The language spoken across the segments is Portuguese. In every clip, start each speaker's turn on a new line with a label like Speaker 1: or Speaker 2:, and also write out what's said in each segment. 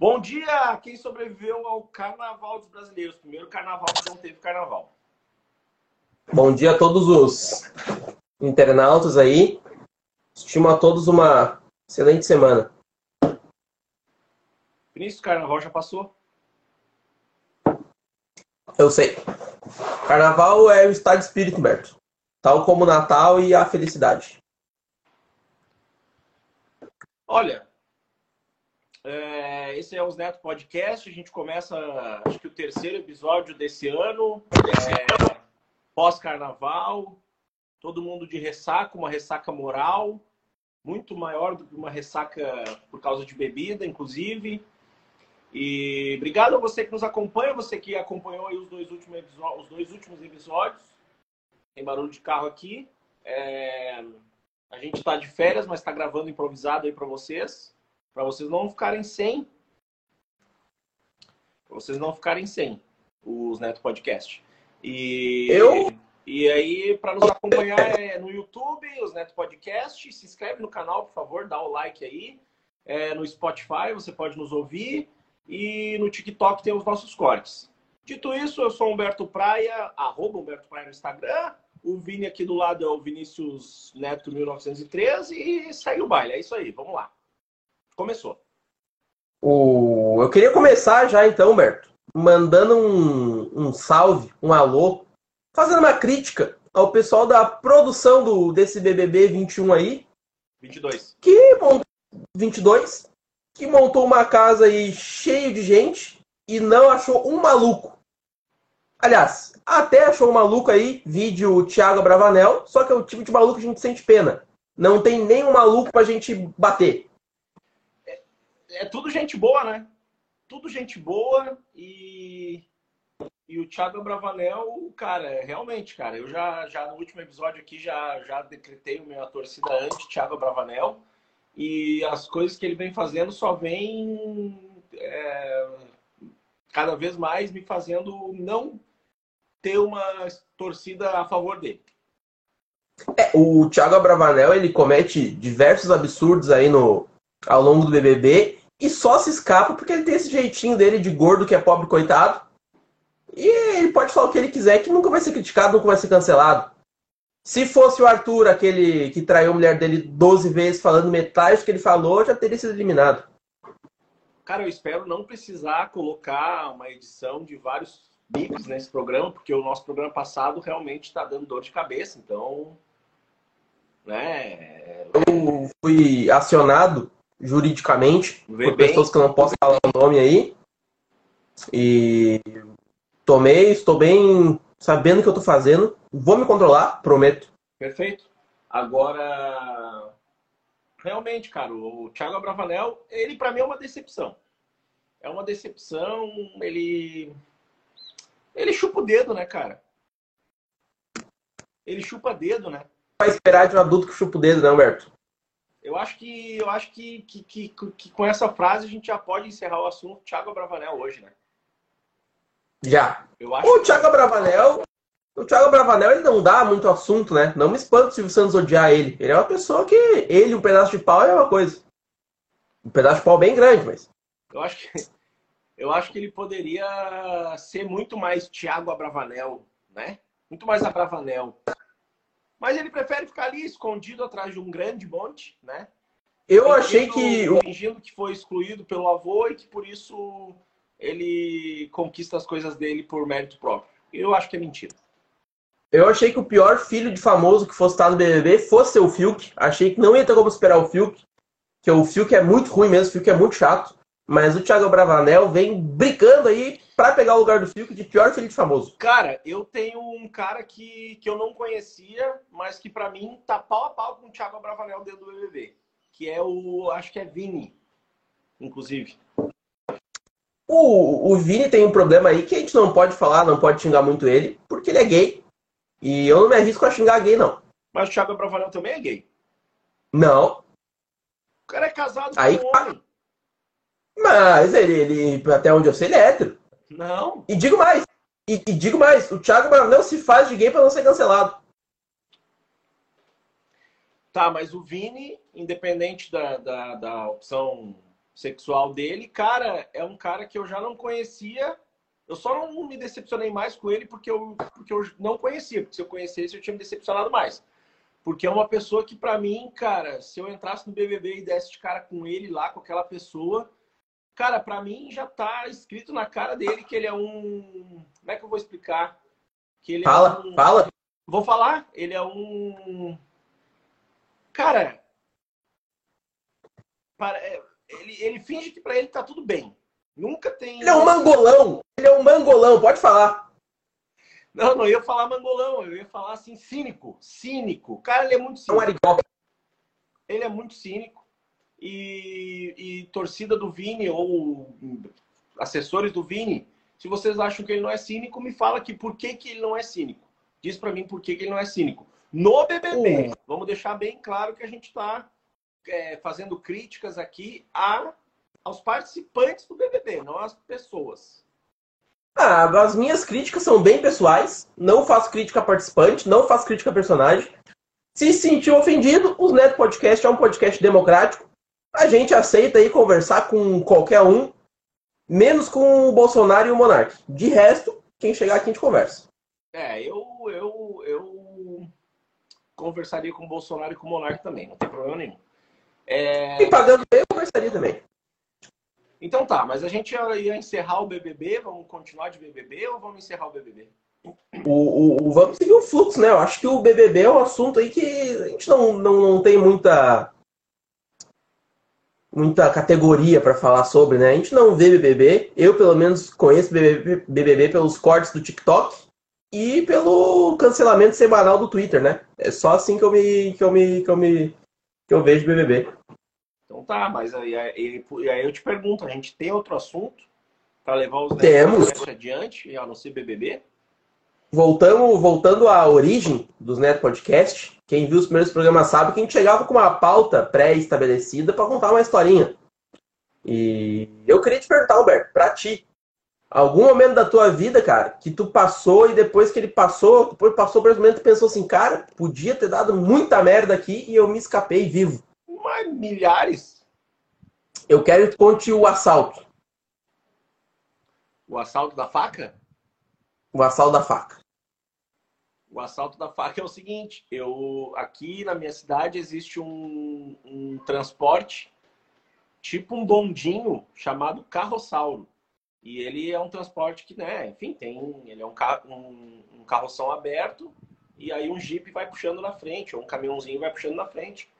Speaker 1: Bom dia a quem sobreviveu ao Carnaval dos Brasileiros. Primeiro carnaval que não teve carnaval.
Speaker 2: Bom dia a todos os internautas aí. Estimo a todos uma excelente semana.
Speaker 1: Vinícius, carnaval já passou?
Speaker 2: Eu sei. Carnaval é o estado de espírito, Humberto. Tal como o Natal e a felicidade.
Speaker 1: Olha, é, esse é o Neto Podcast. A gente começa, acho que o terceiro episódio desse ano, é, pós-carnaval. Todo mundo de ressaca, uma ressaca moral, muito maior do que uma ressaca por causa de bebida, inclusive. E obrigado a você que nos acompanha, você que acompanhou os dois últimos, os dois últimos episódios. Tem barulho de carro aqui. É... A gente está de férias, mas está gravando improvisado aí para vocês para vocês não ficarem sem. Pra vocês não ficarem sem os Neto Podcast. E
Speaker 2: eu
Speaker 1: e aí para nos acompanhar é no YouTube, os Neto Podcast, se inscreve no canal, por favor, dá o like aí. É, no Spotify você pode nos ouvir e no TikTok tem os nossos cortes. Dito isso, eu sou Humberto Praia, arroba Humberto Praia no Instagram. O Vini aqui do lado é o Vinícius Neto 1913 e segue o baile. É isso aí, vamos lá. Começou.
Speaker 2: O... Eu queria começar já então, Berto, mandando um, um salve, um alô, fazendo uma crítica ao pessoal da produção do, desse BBB 21 aí.
Speaker 1: 22.
Speaker 2: Que montou, 22, que montou uma casa aí cheio de gente e não achou um maluco. Aliás, até achou um maluco aí, vídeo Thiago Bravanel, só que é o tipo de maluco que a gente sente pena. Não tem nenhum maluco pra gente bater
Speaker 1: é tudo gente boa, né? Tudo gente boa e, e o Thiago Bravanel, cara, realmente, cara, eu já, já no último episódio aqui já, já decretei a minha torcida anti-Thiago Bravanel e as coisas que ele vem fazendo só vem é, cada vez mais me fazendo não ter uma torcida a favor dele.
Speaker 2: É, o Thiago Bravanel ele comete diversos absurdos aí no, ao longo do BBB e só se escapa porque ele tem esse jeitinho dele de gordo que é pobre coitado. E ele pode falar o que ele quiser, que nunca vai ser criticado, nunca vai ser cancelado. Se fosse o Arthur, aquele que traiu a mulher dele 12 vezes falando metade do que ele falou, já teria sido eliminado.
Speaker 1: Cara, eu espero não precisar colocar uma edição de vários bips nesse programa, porque o nosso programa passado realmente está dando dor de cabeça, então. Né?
Speaker 2: Eu fui acionado juridicamente, Vê por bem. pessoas que eu não posso falar o nome aí. E tomei, estou bem sabendo o que eu estou fazendo. Vou me controlar, prometo.
Speaker 1: Perfeito. Agora, realmente, cara, o Thiago Abravanel, ele para mim é uma decepção. É uma decepção, ele ele chupa o dedo, né, cara? Ele chupa dedo, né?
Speaker 2: Vai esperar de um adulto que chupa o dedo, né, Humberto?
Speaker 1: Eu acho que eu acho que, que, que, que, com essa frase a gente já pode encerrar o assunto Thiago Bravanel hoje, né?
Speaker 2: Já. Eu acho o Thiago. Bravanel, o Thiago Bravanel ele não dá muito assunto, né? Não me espanta se o Santos odiar ele. Ele é uma pessoa que ele um pedaço de pau é uma coisa. Um pedaço de pau bem grande, mas.
Speaker 1: Eu acho que eu acho que ele poderia ser muito mais Thiago Abravanel, né? Muito mais Abravanel. Mas ele prefere ficar ali escondido atrás de um grande monte, né?
Speaker 2: Eu fingindo, achei que.
Speaker 1: Fingindo que foi excluído pelo avô e que por isso ele conquista as coisas dele por mérito próprio. Eu acho que é mentira.
Speaker 2: Eu achei que o pior filho de famoso que fosse estar no BBB fosse o Fiuk. Achei que não ia ter como esperar o Fiuk. Que o Fiuk é muito ruim mesmo, o Fiuk é muito chato. Mas o Thiago Bravanel vem brincando aí para pegar o lugar do Fiuk de pior filho de famoso.
Speaker 1: Cara, eu tenho um cara que, que eu não conhecia, mas que para mim tá pau a pau com o Thiago Bravanel dentro do BBB. Que é o, acho que é Vini, inclusive.
Speaker 2: O, o Vini tem um problema aí que a gente não pode falar, não pode xingar muito ele, porque ele é gay. E eu não me arrisco a xingar gay, não.
Speaker 1: Mas o Thiago Bravanel também é gay?
Speaker 2: Não.
Speaker 1: O cara é casado
Speaker 2: aí, com um homem. Mas ele, ele, até onde eu sei, ele é hétero.
Speaker 1: Não.
Speaker 2: E digo mais, e, e digo mais, o Thiago não se faz de gay para não ser cancelado.
Speaker 1: Tá, mas o Vini, independente da, da, da opção sexual dele. Cara, é um cara que eu já não conhecia. Eu só não me decepcionei mais com ele porque eu, porque eu não conhecia. Porque se eu conhecesse, eu tinha me decepcionado mais. Porque é uma pessoa que, para mim, cara, se eu entrasse no BBB e desse de cara com ele lá, com aquela pessoa, cara, para mim já tá escrito na cara dele que ele é um. Como é que eu vou explicar? Que ele
Speaker 2: fala,
Speaker 1: é um...
Speaker 2: fala.
Speaker 1: Vou falar. Ele é um. Cara. Para... É, ele, ele finge que para ele tá tudo bem. Nunca tem.
Speaker 2: Ele é um mangolão. Ele é um mangolão, pode falar.
Speaker 1: Não, não ia falar mangolão, eu ia falar assim, cínico. Cínico. Cara, ele é muito cínico.
Speaker 2: É um
Speaker 1: ele é muito cínico. E, e torcida do Vini ou assessores do Vini, se vocês acham que ele não é cínico, me fala aqui por que, que ele não é cínico. Diz para mim por que, que ele não é cínico. No BBB, vamos deixar bem claro que a gente está é, fazendo críticas aqui a, aos participantes do BBB, não às pessoas.
Speaker 2: Ah, as minhas críticas são bem pessoais. Não faço crítica a participante, não faço crítica a personagem. Se sentiu ofendido, o Neto Podcast é um podcast democrático. A gente aceita aí conversar com qualquer um, menos com o Bolsonaro e o Monark. De resto, quem chegar aqui a gente conversa.
Speaker 1: É, eu, eu, eu conversaria com o Bolsonaro e com o Monark também, não tem problema nenhum.
Speaker 2: É... E pagando bem, eu conversaria também.
Speaker 1: Então tá, mas a gente ia encerrar o BBB, vamos continuar de BBB ou vamos encerrar o BBB?
Speaker 2: O, o, vamos seguir o fluxo, né? Eu acho que o BBB é um assunto aí que a gente não, não, não tem muita muita categoria para falar sobre, né? A gente não vê BBB. Eu, pelo menos, conheço BBB, BBB pelos cortes do TikTok e pelo cancelamento semanal do Twitter, né? É só assim que eu me que eu me que eu me que eu vejo BBB.
Speaker 1: Então tá, mas aí, aí, aí eu te pergunto, a gente tem outro assunto para levar os
Speaker 2: Temos.
Speaker 1: adiante, a não ser BBB?
Speaker 2: Voltando, voltando à origem dos Neto Podcast, quem viu os primeiros programas sabe que a gente chegava com uma pauta pré-estabelecida para contar uma historinha. E eu queria te perguntar, Alberto, para ti, algum momento da tua vida, cara, que tu passou e depois que ele passou, depois passou por esse momento, tu pensou assim, cara, podia ter dado muita merda aqui e eu me escapei vivo.
Speaker 1: Mas milhares.
Speaker 2: Eu quero que conte o assalto.
Speaker 1: O assalto da faca?
Speaker 2: O assalto da faca.
Speaker 1: O assalto da faca é o seguinte: eu aqui na minha cidade existe um, um transporte tipo um bondinho chamado carrossauro. E ele é um transporte que, né, enfim, tem, ele é um, um, um carroção aberto e aí um jipe vai puxando na frente, ou um caminhãozinho vai puxando na frente.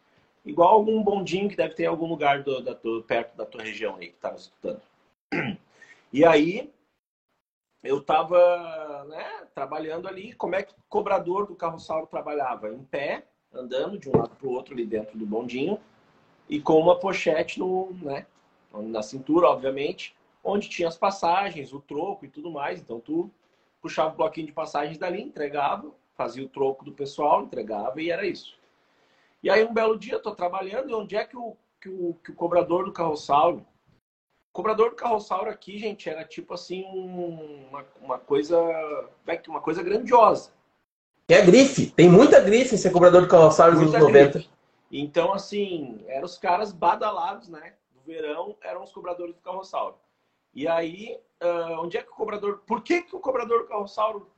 Speaker 1: Igual algum bondinho que deve ter em algum lugar do, da, do, perto da tua região aí que estava escutando. E aí eu estava né, trabalhando ali, como é que o cobrador do carro-salvo trabalhava? Em pé, andando de um lado para o outro ali dentro do bondinho, e com uma pochete no, né, na cintura, obviamente, onde tinha as passagens, o troco e tudo mais. Então tu puxava o bloquinho de passagens dali, entregava, fazia o troco do pessoal, entregava e era isso. E aí um belo dia tô trabalhando e onde é que o, que o, que o cobrador do carro-salvo o cobrador do carrossauro aqui, gente, era tipo assim, uma, uma coisa. É uma coisa grandiosa.
Speaker 2: É grife. Tem muita grife ser cobrador do carrossauro nos anos 90.
Speaker 1: Então, assim, eram os caras badalados, né? Do verão, eram os cobradores do carrossauro. E aí, uh, onde é que o cobrador. Por que, que o cobrador do carrossauro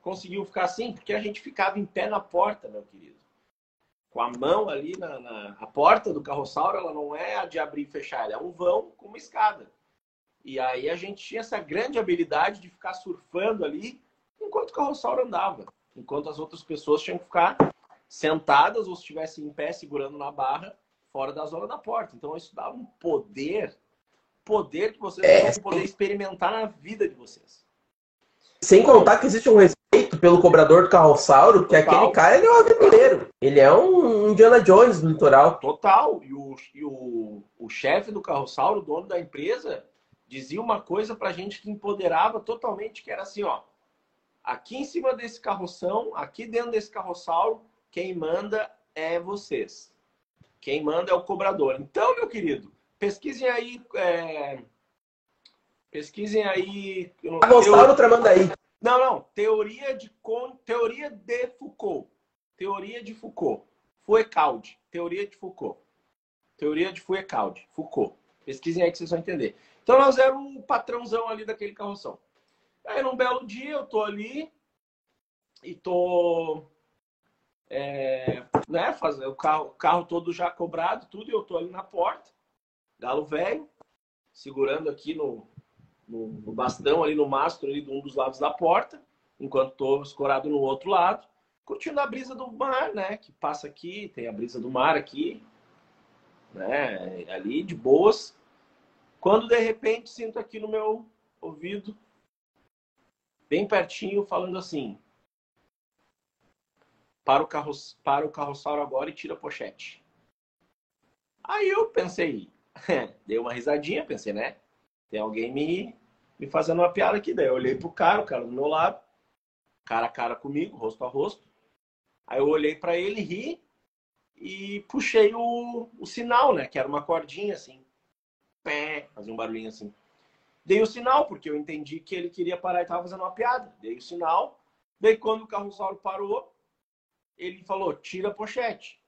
Speaker 1: conseguiu ficar assim? Porque a gente ficava em pé na porta, meu querido com a mão ali na, na a porta do carroçauro, ela não é a de abrir e fechar, ela é um vão com uma escada. E aí a gente tinha essa grande habilidade de ficar surfando ali enquanto o carroçauro andava, enquanto as outras pessoas tinham que ficar sentadas ou estivessem em pé segurando na barra fora da zona da porta. Então isso dava um poder, poder que vocês é. vão poder experimentar na vida de vocês.
Speaker 2: Sem contar que existe um respeito pelo cobrador do carrossauro, que Total. aquele cara ele é um aventureiro. Ele é um Indiana Jones do litoral.
Speaker 1: Total. E o, e o, o chefe do carrossauro, o dono da empresa, dizia uma coisa pra gente que empoderava totalmente, que era assim, ó. Aqui em cima desse carroção, aqui dentro desse carrossauro, quem manda é vocês. Quem manda é o cobrador. Então, meu querido, pesquisem aí é, Pesquisem aí.
Speaker 2: Carrossauro Tramandaí.
Speaker 1: Não, não. Teoria de teoria de Foucault. Teoria de Foucault. Foucault. Teoria de Foucault. Teoria de Foucault. Foucault. Pesquisem aí que vocês vão entender. Então nós éramos o patrãozão ali daquele carroção. Aí num belo dia eu tô ali e tô é, né, fazer o carro, carro todo já cobrado, tudo, e eu tô ali na porta, galo velho, segurando aqui no, no, no, bastão, ali no mastro, ali de um dos lados da porta, enquanto tô escorado no outro lado, curtindo a brisa do mar, né, que passa aqui, tem a brisa do mar aqui, né, ali de boas. Quando de repente sinto aqui no meu ouvido, bem pertinho, falando assim: para o, carro, para o carroçauro agora e tira a pochete. Aí eu pensei, dei uma risadinha, pensei, né? Tem alguém me, fazendo uma piada aqui. Daí eu olhei pro cara, o cara do meu lado, cara a cara comigo, rosto a rosto. Aí eu olhei para ele, ri e puxei o, o sinal, né? Que era uma cordinha assim. Pé, fazia um barulhinho assim. Dei o sinal, porque eu entendi que ele queria parar e estava fazendo uma piada. Dei o sinal. Daí, quando o carroçauro parou, ele falou: tira a pochete.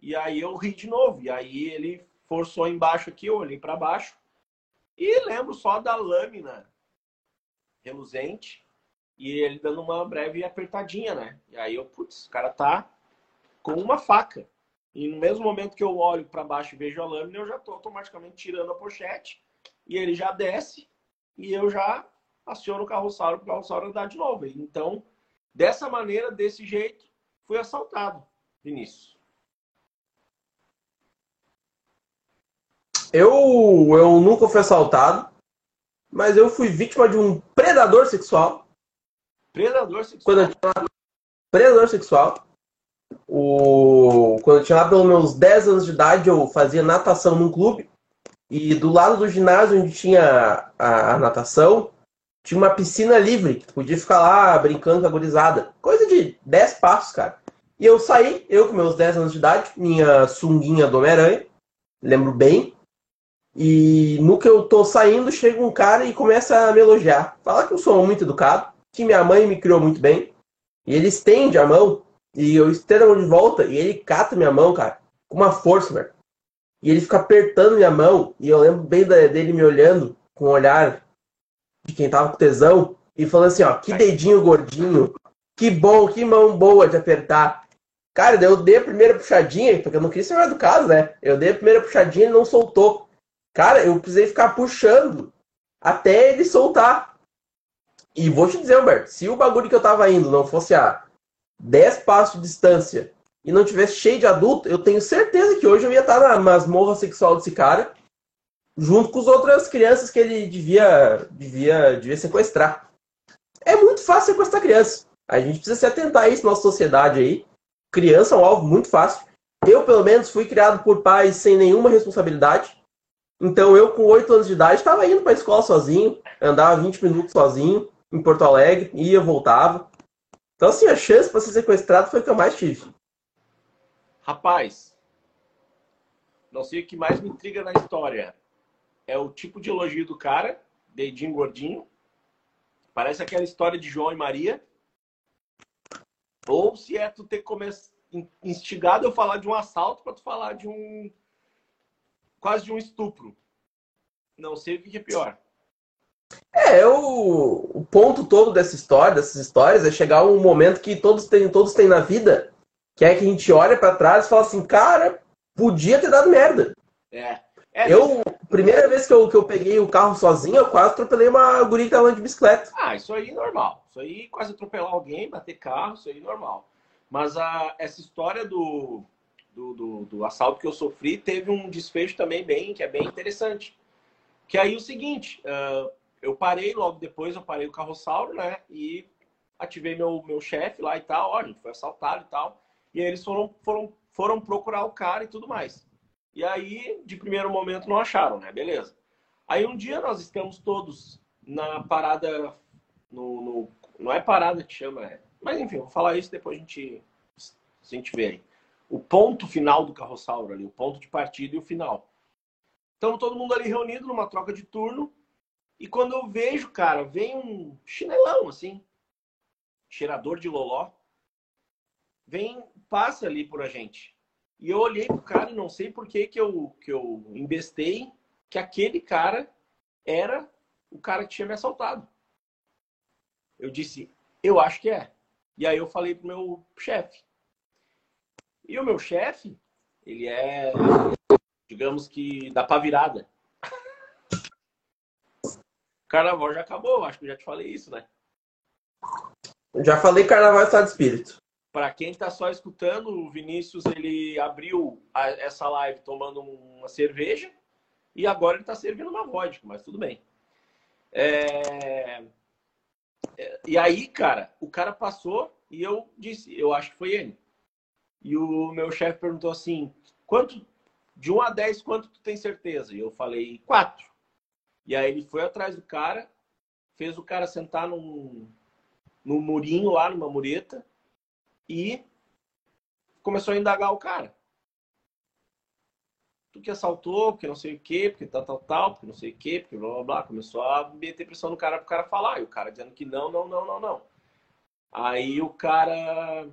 Speaker 1: E aí eu ri de novo. E aí ele forçou embaixo aqui, eu olhei para baixo. E lembro só da lâmina reluzente e ele dando uma breve apertadinha, né? E aí eu, putz, o cara tá com uma faca. E no mesmo momento que eu olho para baixo e vejo a lâmina, eu já tô automaticamente tirando a pochete e ele já desce e eu já aciono o carroçauro para o carroçauro andar de novo. Então, dessa maneira, desse jeito, fui assaltado, Vinícius.
Speaker 2: Eu, eu nunca fui assaltado, mas eu fui vítima de um predador sexual.
Speaker 1: Predador sexual?
Speaker 2: Quando eu tinha... Predador sexual. O... Quando eu tinha lá pelos meus 10 anos de idade, eu fazia natação num clube. E do lado do ginásio onde tinha a, a natação, tinha uma piscina livre, que podia ficar lá brincando com a gurizada. Coisa de 10 passos, cara. E eu saí, eu com meus 10 anos de idade, minha sunguinha do Homem-Aranha, lembro bem. E no que eu tô saindo, chega um cara e começa a me elogiar. Fala que eu sou muito educado, que minha mãe me criou muito bem. E ele estende a mão, e eu estendo a mão de volta, e ele cata minha mão, cara, com uma força, velho. E ele fica apertando minha mão, e eu lembro bem dele me olhando com um olhar de quem tava com tesão e falando assim, ó, que dedinho gordinho, que bom, que mão boa de apertar. Cara, eu dei a primeira puxadinha, porque eu não quis ser mais educado, né? Eu dei a primeira puxadinha e não soltou. Cara, eu precisei ficar puxando até ele soltar. E vou te dizer, Humberto, se o bagulho que eu tava indo não fosse a 10 passos de distância e não tivesse cheio de adulto, eu tenho certeza que hoje eu ia estar na masmorra sexual desse cara junto com as outras crianças que ele devia, devia, devia sequestrar. É muito fácil sequestrar criança. A gente precisa se atentar a isso na nossa sociedade aí. Criança é um alvo muito fácil. Eu, pelo menos, fui criado por pais sem nenhuma responsabilidade. Então, eu, com 8 anos de idade, estava indo para a escola sozinho, andava 20 minutos sozinho em Porto Alegre, ia, voltava. Então, assim, a chance para ser sequestrado foi o que eu mais tive.
Speaker 1: Rapaz, não sei o que mais me intriga na história é o tipo de elogio do cara, dedinho gordinho. Parece aquela história de João e Maria. Ou se é tu ter começado instigado eu falar de um assalto para tu falar de um quase de um estupro. Não sei o que é pior.
Speaker 2: É, o, o ponto todo dessa história, dessas histórias, é chegar um momento que todos têm, todos têm na vida, que é que a gente olha para trás e fala assim, cara, podia ter dado merda.
Speaker 1: É.
Speaker 2: É, eu, primeira vez que eu, que eu peguei o carro sozinho, eu quase atropelei uma guria que tava de bicicleta.
Speaker 1: Ah, isso aí é normal. Isso aí quase atropelar alguém, bater carro, isso aí é normal. Mas a, essa história do, do, do, do, assalto que eu sofri teve um desfecho também bem, que é bem interessante. Que aí o seguinte, uh, eu parei logo depois, eu parei o carrossauro, né? E ativei meu, meu chefe lá e tal, ó, a gente foi assaltado e tal. E aí eles foram, foram, foram procurar o cara e tudo mais. E aí, de primeiro momento, não acharam, né? Beleza. Aí um dia nós estamos todos na parada. No, no não é parada que chama, é. Mas enfim, vou falar isso depois a gente, a gente vê aí. O ponto final do carrossauro ali, o ponto de partida e o final. Então todo mundo ali reunido numa troca de turno. E quando eu vejo, cara, vem um chinelão assim, cheirador de loló, vem, passa ali por a gente. E eu olhei pro cara e não sei por que que eu, que eu embestei que aquele cara era o cara que tinha me assaltado. Eu disse, eu acho que é. E aí eu falei pro meu chefe. E o meu chefe, ele é, digamos que, da virada. Carnaval já acabou, acho que eu já te falei isso, né?
Speaker 2: Já falei carnaval é estado de espírito.
Speaker 1: Para quem está só escutando, o Vinícius ele abriu a, essa live tomando uma cerveja e agora ele está servindo uma vodka, mas tudo bem. É... é... E aí, cara, o cara passou e eu disse, eu acho que foi ele. E o meu chefe perguntou assim, quanto de 1 a 10, quanto tu tem certeza? E eu falei, 4. E aí ele foi atrás do cara, fez o cara sentar num, num murinho lá, numa mureta, e começou a indagar o cara. Tu que assaltou, porque não sei o quê, porque tal, tal, tal, porque não sei o quê, porque blá, blá, blá. Começou a meter pressão no cara pro cara falar. E o cara dizendo que não, não, não, não, não. Aí o cara...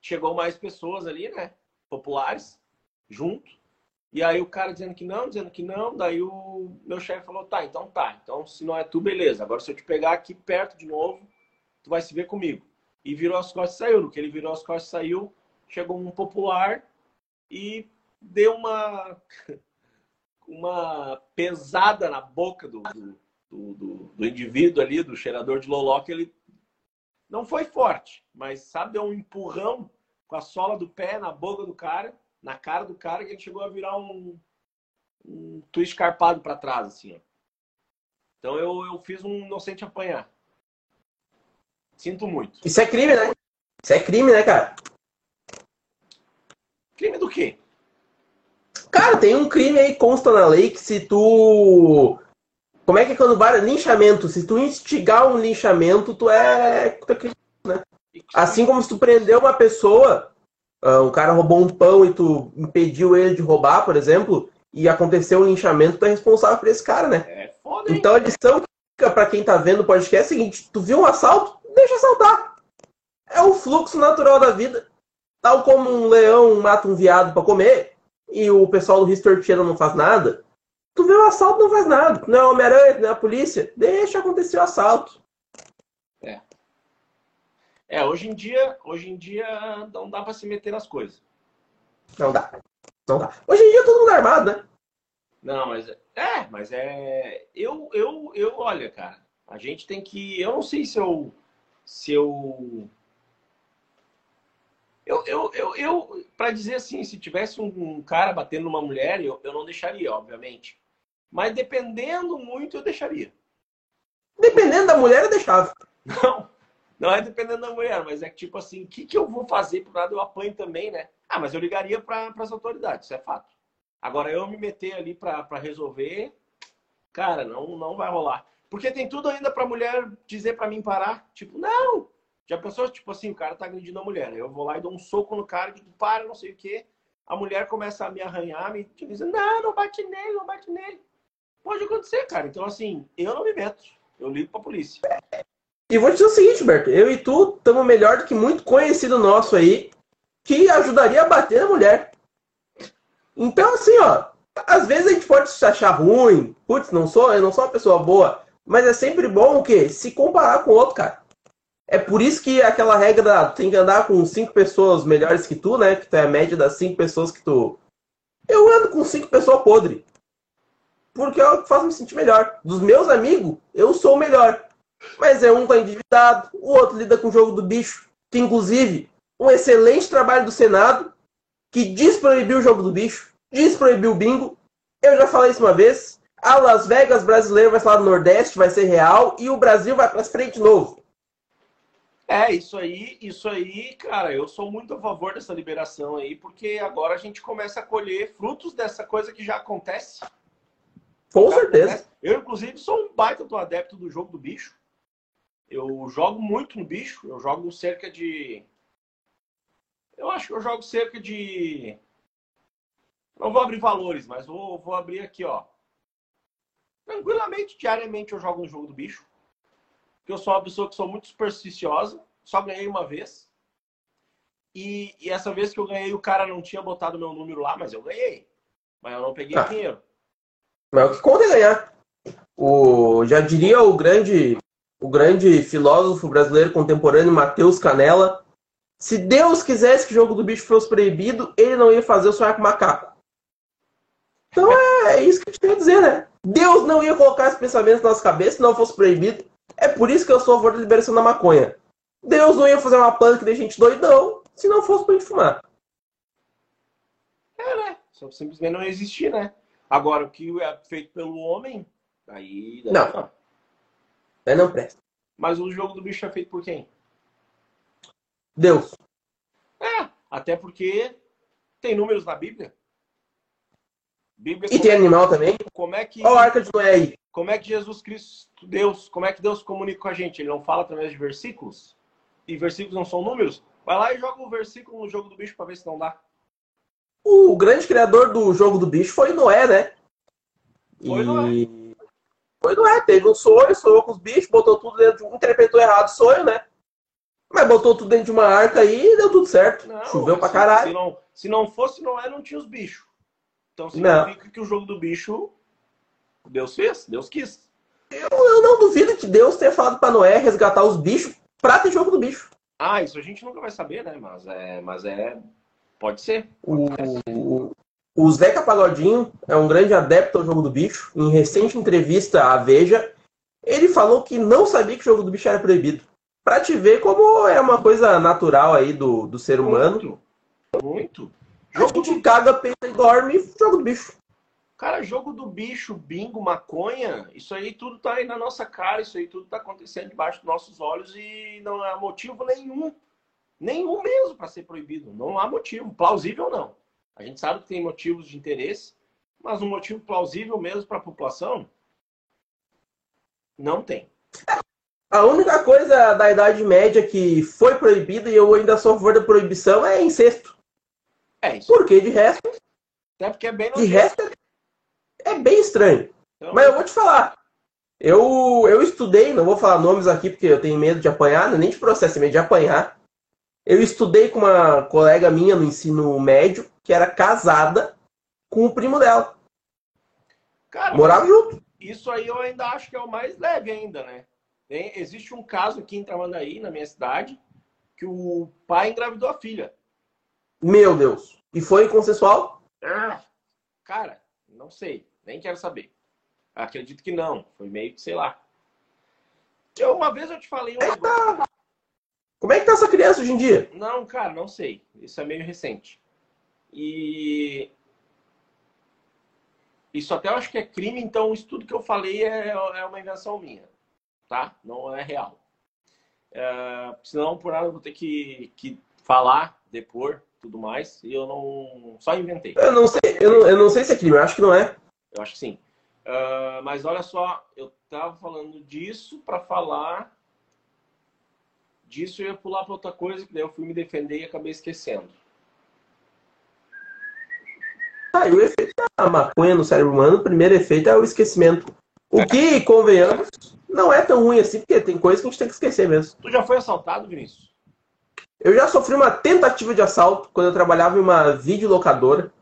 Speaker 1: Chegou mais pessoas ali, né? Populares, junto. E aí o cara dizendo que não, dizendo que não. Daí o meu chefe falou, tá, então tá. Então se não é tu, beleza. Agora se eu te pegar aqui perto de novo, tu vai se ver comigo e virou as costas e saiu. No que ele virou as costas e saiu, chegou um popular e deu uma, uma pesada na boca do, do, do, do indivíduo ali, do cheirador de loló, que ele não foi forte, mas sabe, deu um empurrão com a sola do pé na boca do cara, na cara do cara, que ele chegou a virar um, um twist carpado para trás, assim, ó. Então eu, eu fiz um inocente apanhar. Sinto muito.
Speaker 2: Isso é crime, né? Isso é crime, né, cara?
Speaker 1: Crime do quê?
Speaker 2: Cara, tem um crime aí consta na lei que se tu. Como é que é quando vai linchamento? Se tu instigar um linchamento, tu é, tu é né? Assim como se tu prendeu uma pessoa, ah, um cara roubou um pão e tu impediu ele de roubar, por exemplo, e aconteceu um linchamento, tu é responsável por esse cara, né?
Speaker 1: É foda?
Speaker 2: Então a lição que fica pra quem tá vendo o podcast é a seguinte: tu viu um assalto, deixa saltar. É o fluxo natural da vida. Tal como um leão mata um viado para comer e o pessoal do Ristortiano não faz nada, tu vê o assalto não faz nada. Não é Homem-Aranha, não é a polícia. Deixa acontecer o assalto.
Speaker 1: É. É, hoje em dia, hoje em dia não dá para se meter nas coisas.
Speaker 2: Não dá. Não dá. Hoje em dia todo mundo é armado, né?
Speaker 1: Não, mas é, mas é eu eu eu olha, cara, a gente tem que, eu não sei se eu se eu. Eu, eu, eu, eu para dizer assim, se tivesse um cara batendo numa mulher, eu, eu não deixaria, obviamente. Mas dependendo muito, eu deixaria.
Speaker 2: Dependendo da mulher, eu deixava.
Speaker 1: Não, não é dependendo da mulher, mas é que tipo assim, o que, que eu vou fazer por nada eu apanho também, né? Ah, mas eu ligaria para as autoridades, isso é fato. Agora, eu me meter ali para resolver, cara, não, não vai rolar. Porque tem tudo ainda pra mulher dizer pra mim parar. Tipo, não! Já pensou, tipo assim, o cara tá agredindo a mulher. Eu vou lá e dou um soco no cara, digo, para, não sei o quê. A mulher começa a me arranhar, me diz, não, não bate nele, não bate nele. Pode acontecer, cara. Então, assim, eu não me meto. Eu ligo pra polícia.
Speaker 2: E vou te dizer o seguinte, Berto. Eu e tu estamos melhor do que muito conhecido nosso aí, que ajudaria a bater na mulher. Então, assim, ó, às vezes a gente pode se achar ruim. Putz, não sou, eu não sou uma pessoa boa. Mas é sempre bom o quê? Se comparar com o outro, cara. É por isso que aquela regra tem que andar com cinco pessoas melhores que tu, né? Que tu é a média das cinco pessoas que tu. Eu ando com cinco pessoas podres. Porque é o que faz me sentir melhor. Dos meus amigos, eu sou o melhor. Mas é um tá endividado, o outro lida com o jogo do bicho. Que inclusive, um excelente trabalho do Senado, que desproibiu o jogo do bicho, desproibiu o bingo. Eu já falei isso uma vez. A Las Vegas brasileiro vai lá no Nordeste, vai ser real, e o Brasil vai para frente de novo.
Speaker 1: É, isso aí, isso aí, cara, eu sou muito a favor dessa liberação aí, porque agora a gente começa a colher frutos dessa coisa que já acontece.
Speaker 2: Com já certeza. Acontece.
Speaker 1: Eu, inclusive, sou um baita do adepto do jogo do bicho. Eu jogo muito no bicho, eu jogo cerca de. Eu acho que eu jogo cerca de. Não vou abrir valores, mas vou, vou abrir aqui, ó. Tranquilamente, diariamente eu jogo um jogo do bicho. Porque eu sou uma pessoa que sou muito supersticiosa. Só ganhei uma vez. E, e, essa vez que eu ganhei, o cara não tinha botado meu número lá, mas eu ganhei. Mas eu não peguei ah. dinheiro.
Speaker 2: Mas o que conta é ganhar. O, já diria o grande, o grande filósofo brasileiro contemporâneo Matheus Canella, se Deus quisesse que o jogo do bicho fosse proibido, ele não ia fazer o sonhar com macaco. Então é, é isso que a gente tem a dizer, né? Deus não ia colocar esses pensamentos na nossa cabeça se não fosse proibido. É por isso que eu sou a favor da liberação da maconha. Deus não ia fazer uma planta que deixa a gente doidão se não fosse pra gente fumar.
Speaker 1: É, né? Só simplesmente não existir, né? Agora, o que é feito pelo homem, aí.
Speaker 2: Não. Aí não presta.
Speaker 1: Mas o jogo do bicho é feito por quem?
Speaker 2: Deus.
Speaker 1: É, até porque tem números na Bíblia.
Speaker 2: Bíblia e tem é, animal também?
Speaker 1: Como é que.
Speaker 2: Olha a arca de Noé aí.
Speaker 1: Como é que Jesus Cristo, Deus, como é que Deus comunica com a gente? Ele não fala através de versículos? E versículos não são números? Vai lá e joga um versículo no jogo do bicho para ver se não dá.
Speaker 2: O grande criador do jogo do bicho foi Noé, né?
Speaker 1: Foi e... Noé.
Speaker 2: Foi Noé, teve um sonho, sonhou com os bichos, botou tudo dentro de um. Interpretou errado o sonho, né? Mas botou tudo dentro de uma arca aí e deu tudo certo. Não, Choveu pra caralho.
Speaker 1: Se não, se não fosse Noé, não tinha os bichos. Então significa não. que o jogo do bicho Deus fez, Deus quis.
Speaker 2: Eu, eu não duvido que Deus tenha falado para Noé resgatar os bichos pra ter jogo do bicho.
Speaker 1: Ah, isso a gente nunca vai saber, né? Mas é. Mas é. Pode ser.
Speaker 2: Pode o, o Zeca Pagodinho é um grande adepto ao jogo do bicho. Em recente entrevista à Veja, ele falou que não sabia que o jogo do bicho era proibido. Pra te ver como é uma coisa natural aí do, do ser humano.
Speaker 1: Muito. Muito.
Speaker 2: Jogo de caga, peita e dorme, jogo do bicho.
Speaker 1: Cara, jogo do bicho, bingo, maconha, isso aí tudo tá aí na nossa cara, isso aí tudo tá acontecendo debaixo dos nossos olhos e não há motivo nenhum, nenhum mesmo para ser proibido. Não há motivo, plausível não. A gente sabe que tem motivos de interesse, mas um motivo plausível mesmo para a população não tem.
Speaker 2: A única coisa da Idade Média que foi proibida e eu ainda sou a favor da proibição é incesto.
Speaker 1: É isso.
Speaker 2: Porque de resto.
Speaker 1: Até porque é bem
Speaker 2: De resto é bem estranho. Então... Mas eu vou te falar. Eu, eu estudei, não vou falar nomes aqui porque eu tenho medo de apanhar, é nem de processo, é medo de apanhar. Eu estudei com uma colega minha no ensino médio que era casada com o primo dela.
Speaker 1: Cara,
Speaker 2: Morava junto.
Speaker 1: Isso aí eu ainda acho que é o mais leve ainda, né? Tem, existe um caso aqui em Tramandaí, na minha cidade, que o pai engravidou a filha.
Speaker 2: Meu Deus. E foi consensual?
Speaker 1: Ah, cara, não sei. Nem quero saber. Acredito que não. Foi meio que, sei lá. Eu, uma vez eu te falei um
Speaker 2: negócio. Como é que tá essa criança hoje em dia?
Speaker 1: Não, cara, não sei. Isso é meio recente. E. Isso até eu acho que é crime, então isso tudo que eu falei é, é uma invenção minha. Tá? Não é real. É, senão, por nada, eu vou ter que, que falar, depor, tudo mais. E eu não. Só inventei.
Speaker 2: Eu não sei, eu não, eu não sei se é crime, eu acho que não é.
Speaker 1: Eu acho que sim. Uh, mas olha só, eu tava falando disso para falar disso eu ia pular para outra coisa, que daí eu fui me defender e acabei esquecendo.
Speaker 2: Ah, e o efeito da maconha no cérebro humano, o primeiro efeito é o esquecimento. O que, convenhamos, não é tão ruim assim, porque tem coisas que a gente tem que esquecer mesmo.
Speaker 1: Tu já foi assaltado, Vinícius?
Speaker 2: Eu já sofri uma tentativa de assalto quando eu trabalhava em uma videolocadora,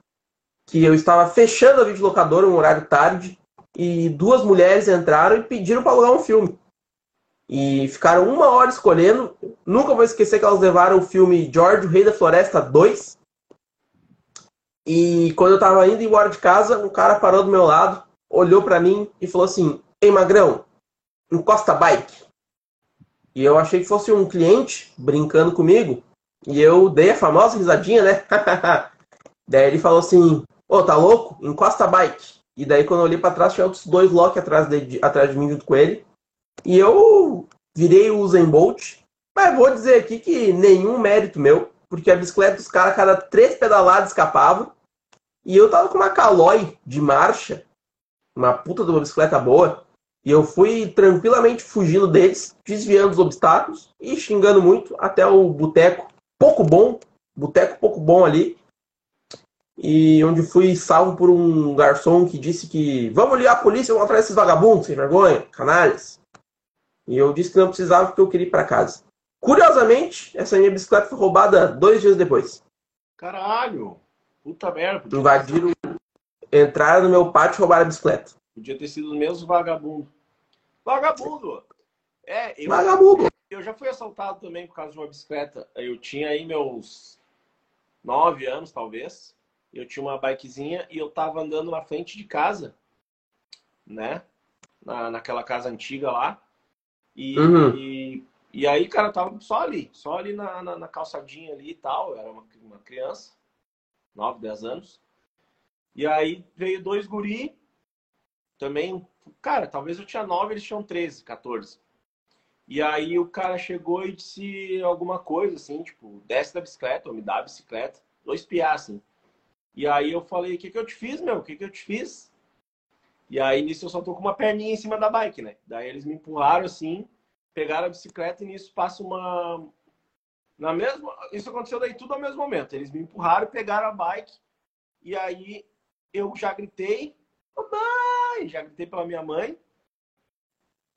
Speaker 2: que eu estava fechando a videolocadora um horário tarde, e duas mulheres entraram e pediram para alugar um filme. E ficaram uma hora escolhendo. Nunca vou esquecer que elas levaram o filme George, o Rei da Floresta 2. E quando eu tava indo embora de casa, um cara parou do meu lado, olhou para mim e falou assim: Ei, Magrão, encosta bike. E eu achei que fosse um cliente brincando comigo. E eu dei a famosa risadinha, né? daí ele falou assim: Ô, tá louco? Encosta bike. E daí quando eu olhei para trás, tinha outros dois Loki atrás de, atrás de mim junto com ele. E eu virei o Usain Bolt. Mas vou dizer aqui que nenhum mérito meu, porque a bicicleta dos caras, cada três pedaladas escapava. E eu tava com uma Caloi de marcha, uma puta de uma bicicleta boa. E eu fui tranquilamente fugindo deles, desviando os obstáculos e xingando muito até o boteco pouco bom, boteco pouco bom ali. E onde fui salvo por um garçom que disse que vamos ligar a polícia, vamos atrás desses vagabundos, sem vergonha, canalhas. E eu disse que não precisava porque eu queria ir para casa. Curiosamente, essa minha bicicleta foi roubada dois dias depois.
Speaker 1: Caralho! Puta merda.
Speaker 2: Invadiram, entraram no meu pátio e roubaram a bicicleta.
Speaker 1: Podia ter sido os mesmos vagabundo. Vagabundo! É, eu,
Speaker 2: Vagabundo.
Speaker 1: eu já fui assaltado também por causa de uma bicicleta. Eu tinha aí meus nove anos, talvez. Eu tinha uma bikezinha e eu tava andando na frente de casa, né? Na, naquela casa antiga lá. E,
Speaker 2: Uhum.
Speaker 1: e, e aí, cara, tava só ali, só ali na, na, na calçadinha ali e tal. Eu era uma, uma criança, 9, 10 anos. E aí veio dois guri, também, cara, talvez eu tinha 9, eles tinham 13, 14. E aí o cara chegou e disse alguma coisa, assim, tipo, desce da bicicleta, ou me dá a bicicleta, dois piá, assim. E aí eu falei, o que que eu te fiz, meu? O que que eu te fiz? E aí nisso eu só tô com uma perninha em cima da bike, né? Daí eles me empurraram assim, pegaram a bicicleta e nisso passa uma. Na mesma. Isso aconteceu daí tudo ao mesmo momento. Eles me empurraram, pegaram a bike, e aí eu já gritei, mamãe! Já gritei pela minha mãe.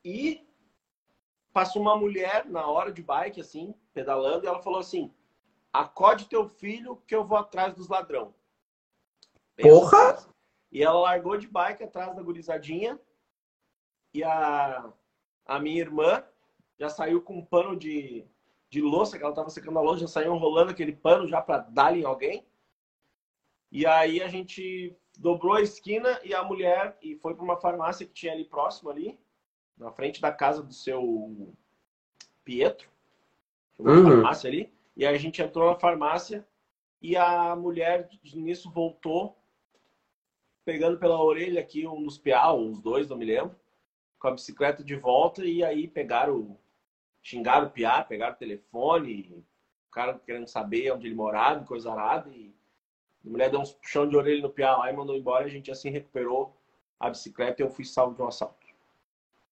Speaker 1: E passou uma mulher na hora de bike, assim, pedalando, e ela falou assim: acode teu filho que eu vou atrás dos ladrão. Pensa
Speaker 2: Porra!
Speaker 1: E ela largou de bike atrás da gurizadinha. E a, a minha irmã já saiu com um pano de, de louça, que ela tava secando a louça, já saiu enrolando aquele pano já para dar em alguém. E aí a gente dobrou a esquina e a mulher e foi para uma farmácia que tinha ali próximo ali, na frente da casa do seu Pietro. Uma
Speaker 2: Uhum.
Speaker 1: farmácia ali. E a gente entrou na farmácia e a mulher nisso voltou pegando pela orelha aqui um dos piá, ou os dois, não me lembro, com a bicicleta de volta e aí pegaram, xingaram o piá, pegaram o telefone, o cara querendo saber onde ele morava, coisa arada, e a mulher deu um puxão de orelha no piá lá e mandou embora, a gente assim recuperou a bicicleta e eu fui salvo de um assalto.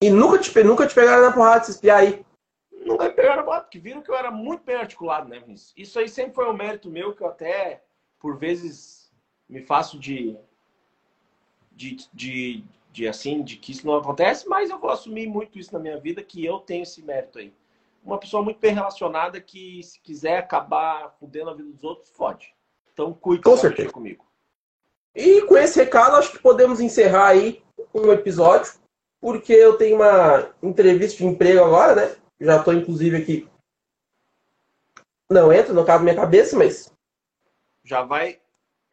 Speaker 2: E nunca te, nunca te pegaram na porrada esses piá aí.
Speaker 1: Nunca me pegaram a bota, porque viram que eu era muito bem articulado, né, Vinícius? Isso aí sempre foi um mérito meu que eu até, por vezes, me faço de, de, de, de assim, de que isso não acontece, mas eu vou assumir muito isso na minha vida, que eu tenho esse mérito aí. Uma pessoa muito bem relacionada que, se quiser acabar fudendo a vida dos outros, fode. Então, cuide
Speaker 2: Com certeza.
Speaker 1: comigo.
Speaker 2: E com esse recado, acho que podemos encerrar aí um episódio, porque eu tenho uma entrevista de emprego agora, né? Já estou inclusive aqui. Não entra, não cabe na minha cabeça, mas
Speaker 1: Já vai,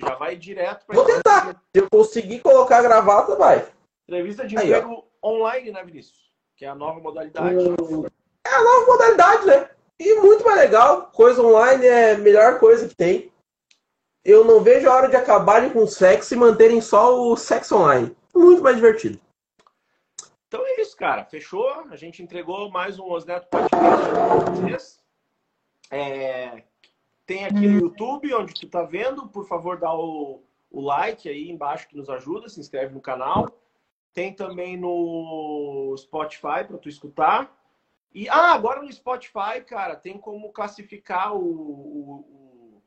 Speaker 1: já vai direto para
Speaker 2: Vou tentar. se eu conseguir colocar a gravata, vai.
Speaker 1: entrevista de
Speaker 2: Aí, ó.
Speaker 1: emprego online, né, Vinícius? Que é a nova modalidade.
Speaker 2: É a nova modalidade, né? E muito mais legal. Coisa online é a melhor coisa que tem. Eu não vejo a hora de acabarem com o sexo e manterem só o sexo online. Muito mais divertido.
Speaker 1: Então é isso, cara. Fechou. A gente entregou mais um Osneto Podcast para vocês. É, Tem aqui no YouTube, onde tu tá vendo. Por favor, dá o, o like aí embaixo que nos ajuda. Se inscreve no canal. Tem também no Spotify para tu escutar. E ah, agora no Spotify, cara, tem como classificar o, o- o-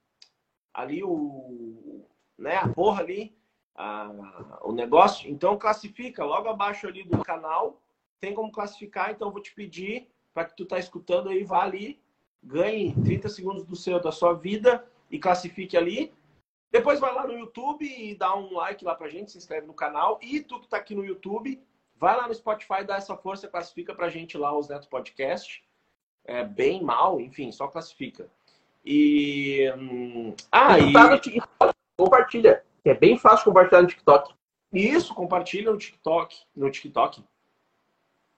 Speaker 1: ali o né, a porra ali a- o negócio. Então classifica logo abaixo ali do canal. Tem como classificar, então eu vou te pedir para que tu tá escutando aí, vá ali, ganhe 30 segundos do seu da sua vida e classifique ali. Depois vai lá no YouTube e dá um like lá pra gente, se inscreve no canal. E tu que tá aqui no YouTube, vai lá no Spotify, dá essa força, classifica pra gente lá os Neto Podcast. É bem mal, enfim, só classifica. E. hum, Ah, e.
Speaker 2: Tá no TikTok, compartilha. É bem fácil compartilhar no TikTok.
Speaker 1: Isso, compartilha no TikTok. No TikTok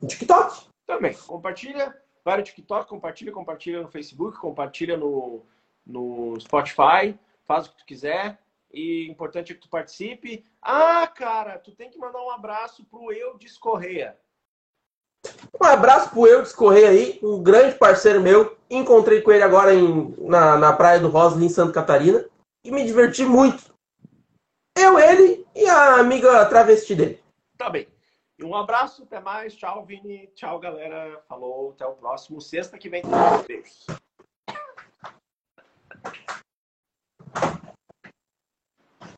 Speaker 2: No TikTok.
Speaker 1: também. Compartilha, vai no TikTok, compartilha, compartilha no Facebook, compartilha no, no Spotify, faz o que tu quiser. E importante é que tu participe. Ah, cara, tu tem que mandar um abraço pro Eudes Correia.
Speaker 2: Um abraço pro Eudes Correia aí, um grande parceiro meu. Encontrei com ele agora em, na, na Praia do Rosa, em Santa Catarina. E me diverti muito. Eu, ele e a amiga travesti dele.
Speaker 1: Tá bem. E um abraço, até mais. Tchau, Vini. Tchau, galera. Falou, até o próximo. Sexta que vem beijos.